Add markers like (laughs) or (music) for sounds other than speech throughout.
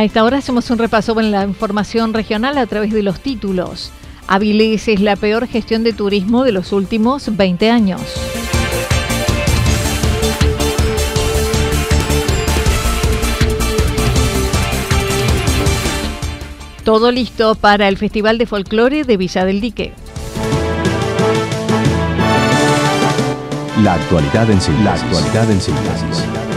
A esta hora hacemos un repaso en la información regional a través de los títulos. Avilés es la peor gestión de turismo de los últimos 20 años. Todo listo para el Festival de Folclore de Villa del Dique. La actualidad en síntesis. La actualidad en síntesis.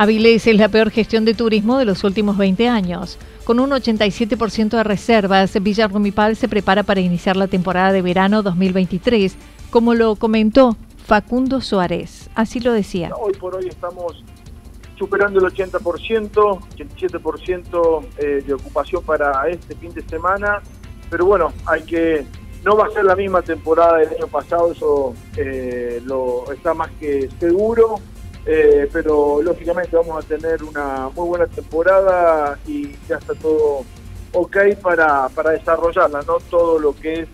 Avilés es la peor gestión de turismo de los últimos 20 años. Con un 87% de reservas, Villa Rumipal se prepara para iniciar la temporada de verano 2023, como lo comentó Facundo Suárez. Así lo decía. Hoy por hoy estamos superando el 80%, 87% eh, de ocupación para este fin de semana, pero bueno, hay que no va a ser la misma temporada del año pasado, eso eh, lo está más que seguro. Eh, pero lógicamente vamos a tener una muy buena temporada y ya está todo ok para, para desarrollarla, ¿no? Todo lo que es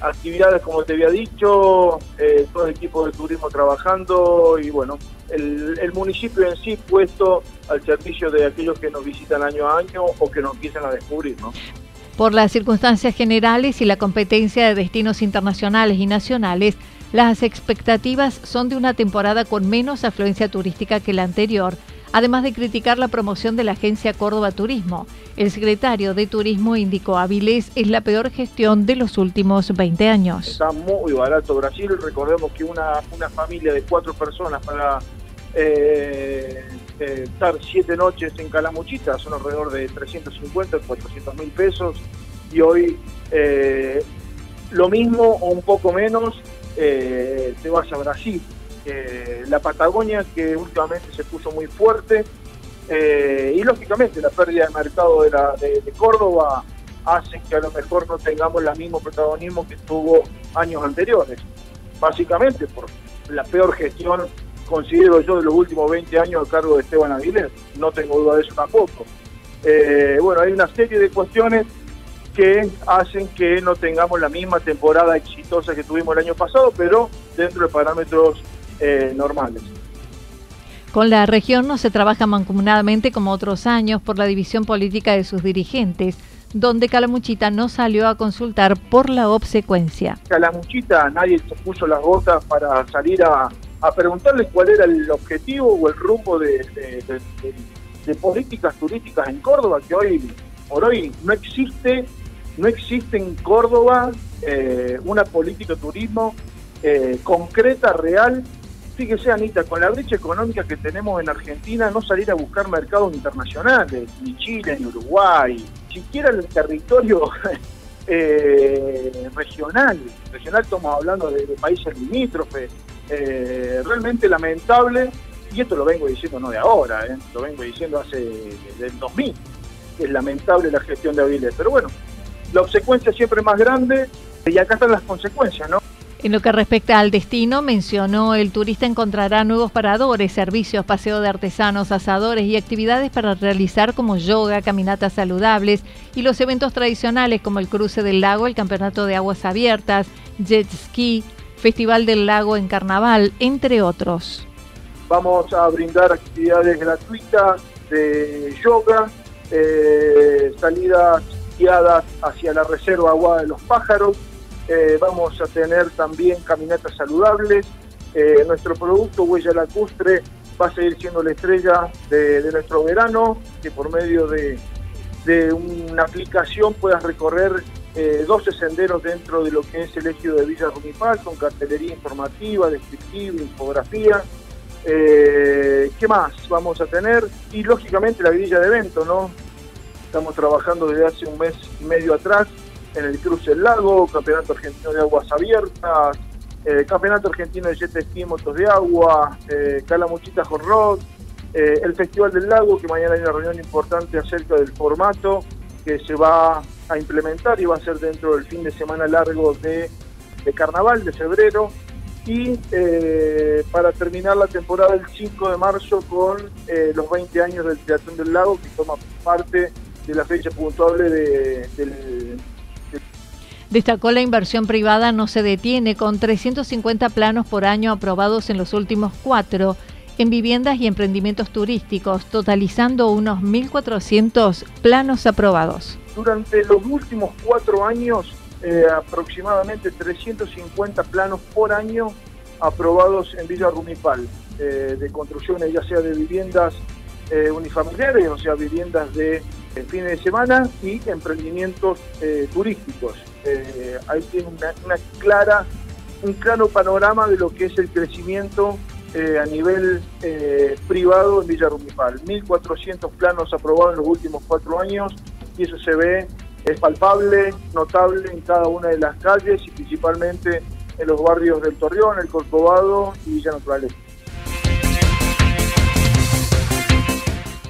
actividades, como te había dicho, eh, todo el equipo de turismo trabajando y bueno, el, el, municipio en sí puesto al servicio de aquellos que nos visitan año a año o que nos empiezan a descubrir, ¿no? Por las circunstancias generales y la competencia de destinos internacionales y nacionales, las expectativas son de una temporada con menos afluencia turística que la anterior, además de criticar la promoción de la agencia Córdoba Turismo. El secretario de Turismo indicó Avilés es la peor gestión de los últimos 20 años. Está muy barato Brasil, recordemos que una, una familia de cuatro personas para eh, eh, estar siete noches en Calamuchita son alrededor de 350, 400 mil pesos y hoy eh, lo mismo o un poco menos eh, te vas a Brasil. Eh, la Patagonia, que últimamente se puso muy fuerte, eh, y lógicamente la pérdida de mercado de, la, Córdoba hace que a lo mejor no tengamos el mismo protagonismo que tuvo años anteriores. Básicamente por la peor gestión, considero yo, de los últimos 20 años a cargo de Esteban Aguilera. No tengo duda de eso tampoco. Eh, bueno, hay una serie de cuestiones que hacen que no tengamos la misma temporada exitosa que tuvimos el año pasado, pero dentro de parámetros eh, normales. Con la región no se trabaja mancomunadamente como otros años por la división política de sus dirigentes, donde Calamuchita no salió a consultar por la obsecuencia. Calamuchita nadie se puso las botas para salir a, a preguntarles cuál era el objetivo o el rumbo de, de, de políticas turísticas en Córdoba, que hoy por hoy no existe no existe en Córdoba eh, una política de turismo eh, concreta, real. Fíjese, Anita, con la brecha económica que tenemos en Argentina, no salir a buscar mercados internacionales, ni Chile, ni Uruguay, siquiera el territorio (laughs) eh, regional. Regional estamos hablando de, países limítrofes. realmente lamentable, y esto lo vengo diciendo no de ahora, lo vengo diciendo hace del 2000. Es lamentable la gestión de Avilés, pero bueno, la obsecuencia siempre es más grande y acá están las consecuencias, ¿no? En lo que respecta al destino, mencionó el turista encontrará nuevos paradores, servicios, paseo de artesanos, asadores y actividades para realizar como yoga, caminatas saludables y los eventos tradicionales como el cruce del lago, el campeonato de aguas abiertas, jet ski, festival del lago en carnaval, entre otros. Vamos a brindar actividades gratuitas de yoga, eh, salidas hacia la reserva agua de los pájaros, eh, vamos a tener también caminatas saludables. Eh, nuestro producto Huella Lacustre va a seguir siendo la estrella de, nuestro verano, que por medio de, una aplicación puedas recorrer 12 eh, senderos dentro de lo que es el ejido de Villa Rumipal, con cartelería informativa, descriptiva, infografía. ¿Qué más vamos a tener? Y lógicamente la grilla de evento, ¿no? Estamos trabajando desde hace un mes y medio atrás en el Cruce del Lago, Campeonato Argentino de Aguas Abiertas, eh, Campeonato Argentino de Jet Ski Motos de Agua, eh, Calamuchita Hot eh, el Festival del Lago, que mañana hay una reunión importante acerca del formato que se va a implementar y va a ser dentro del fin de semana largo de, carnaval de febrero. Y para terminar la temporada el 5 de marzo con los 20 años del Teatro del Lago, que toma parte de la fecha puntuable del Destacó la inversión privada no se detiene con 350 planos por año aprobados en los últimos cuatro en viviendas y emprendimientos turísticos, totalizando unos 1.400 planos aprobados. Durante los últimos cuatro años, eh, aproximadamente 350 planos por año aprobados en Villa Rumipal, eh, de construcciones ya sea de viviendas eh, unifamiliares, o sea, viviendas de fines de semana y emprendimientos turísticos. Eh, ahí tiene una, clara, un claro panorama de lo que es el crecimiento eh, a nivel eh, privado en Villa Rumipal. 1.400 planos aprobados en los últimos cuatro años y eso se ve, es palpable, notable en cada una de las calles y principalmente en los barrios del Torreón, el Corcovado y Villa Naturaleza.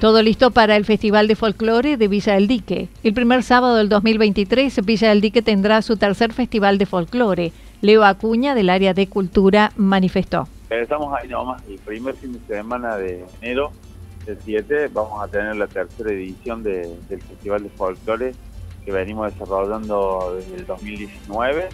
Todo listo para el Festival de Folclore de Villa del Dique. El primer sábado del 2023, Villa del Dique tendrá su tercer Festival de Folclore. Leo Acuña, del área de Cultura, manifestó. Estamos ahí nomás, el primer fin de semana de enero, el 7, vamos a tener la tercera edición del Festival de Folclore que venimos desarrollando desde el 2019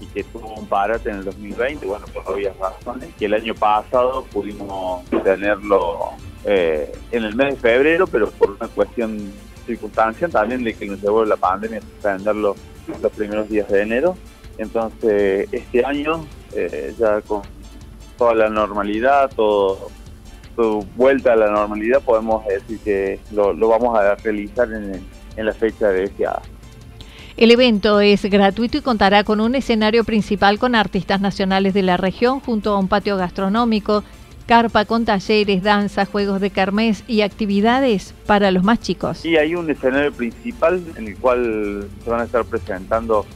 y que tuvo un parate en el 2020, bueno, por obvias razones, que el año pasado pudimos tenerlo eh, en el mes de febrero, pero por una cuestión circunstancia también de que nos llevó la pandemia a suspenderlo los primeros días de enero. Entonces, este año, eh, ya con toda la normalidad, todo, vuelta a la normalidad, podemos decir que lo, vamos a realizar en, en la fecha deseada. El evento es gratuito y contará con un escenario principal con artistas nacionales de la región junto a un patio gastronómico, carpa con talleres, danza, juegos de carmes y actividades para los más chicos. Y hay un escenario principal en el cual se van a estar presentando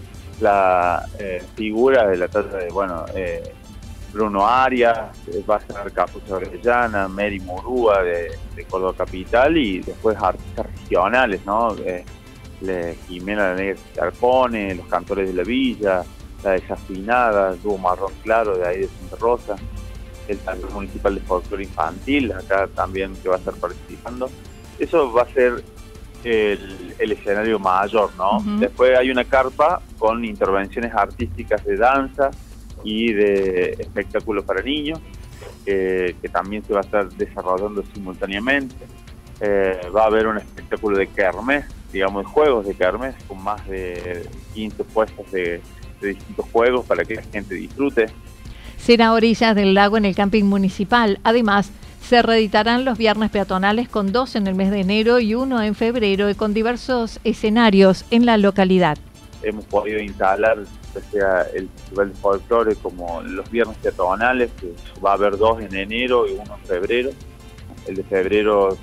la eh, figura de la talla de, bueno, eh, Bruno Arias, eh, va a estar Capucha Mary Murúa de, Córdoba Capital y después artistas regionales, ¿no? Jimena la Negra Arpone, los cantores de la villa, la desafinada, Dúo Marrón Claro de ahí de Santa Rosa el Taller Municipal de Folclore Infantil, acá también que va a estar participando. Eso va a ser el, escenario mayor, ¿no? Después hay una carpa con intervenciones artísticas de danza y de espectáculos para niños, que también se va a estar desarrollando simultáneamente. Eh, va a haber un espectáculo de kermés, digamos, de juegos de kermés, con más de 15 puestos de distintos juegos para que la gente disfrute será orillas del lago en el camping municipal. Además, se reeditarán los viernes peatonales con dos en el mes de enero y uno en febrero y con diversos escenarios en la localidad. Hemos podido instalar sea el Festival de Folclore como los viernes peatonales, que va a haber dos en enero y uno en febrero. El de febrero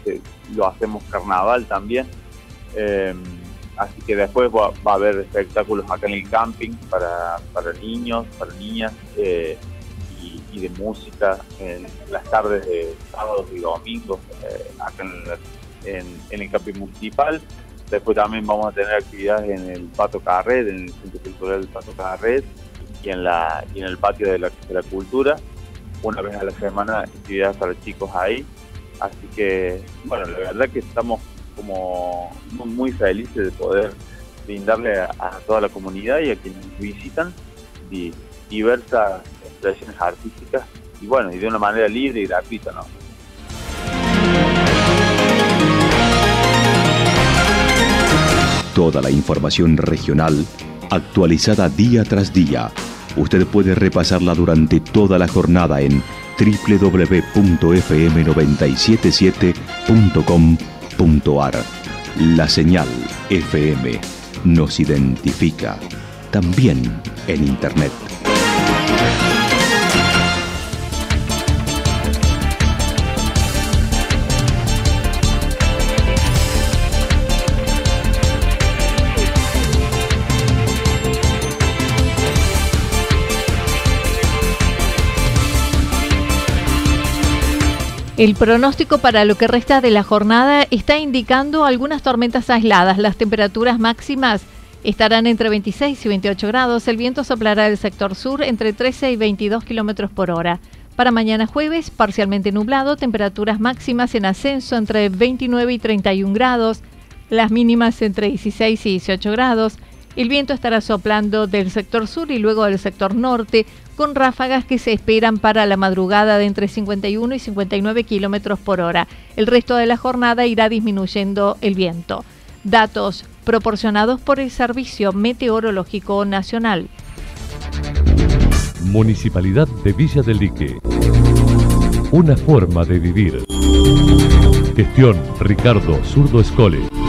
lo hacemos carnaval también. Eh, así que después va, a haber espectáculos acá en el camping para, niños, para niñas. Eh, y de música en las tardes de sábados y domingos eh, acá en, el camping municipal. Después también vamos a tener actividades en el Pato Carret, en el Centro Cultural del Pato Carret y en la y en el patio de la, de la cultura una vez a la semana actividades para chicos ahí así que bueno la verdad que estamos como muy felices de poder brindarle a, toda la comunidad y a quienes visitan diversas artísticas y bueno y de una manera libre y gratuita no Toda la información regional actualizada día tras día. Usted puede repasarla durante toda la jornada en www.fm977.com.ar. La señal FM nos identifica también en Internet. El pronóstico para lo que resta de la jornada está indicando algunas tormentas aisladas. Las temperaturas máximas estarán entre 26 y 28 grados. El viento soplará del sector sur entre 13 y 22 kilómetros por hora. Para mañana jueves, parcialmente nublado, temperaturas máximas en ascenso entre 29 y 31 grados, las mínimas entre 16 y 18 grados. El viento estará soplando del sector sur y luego del sector norte, con ráfagas que se esperan para la madrugada de entre 51 y 59 kilómetros por hora. El resto de la jornada irá disminuyendo el viento. Datos proporcionados por el Servicio Meteorológico Nacional. Municipalidad de Villa del Lique. Una forma de vivir. Gestión Ricardo Zurdo Escole.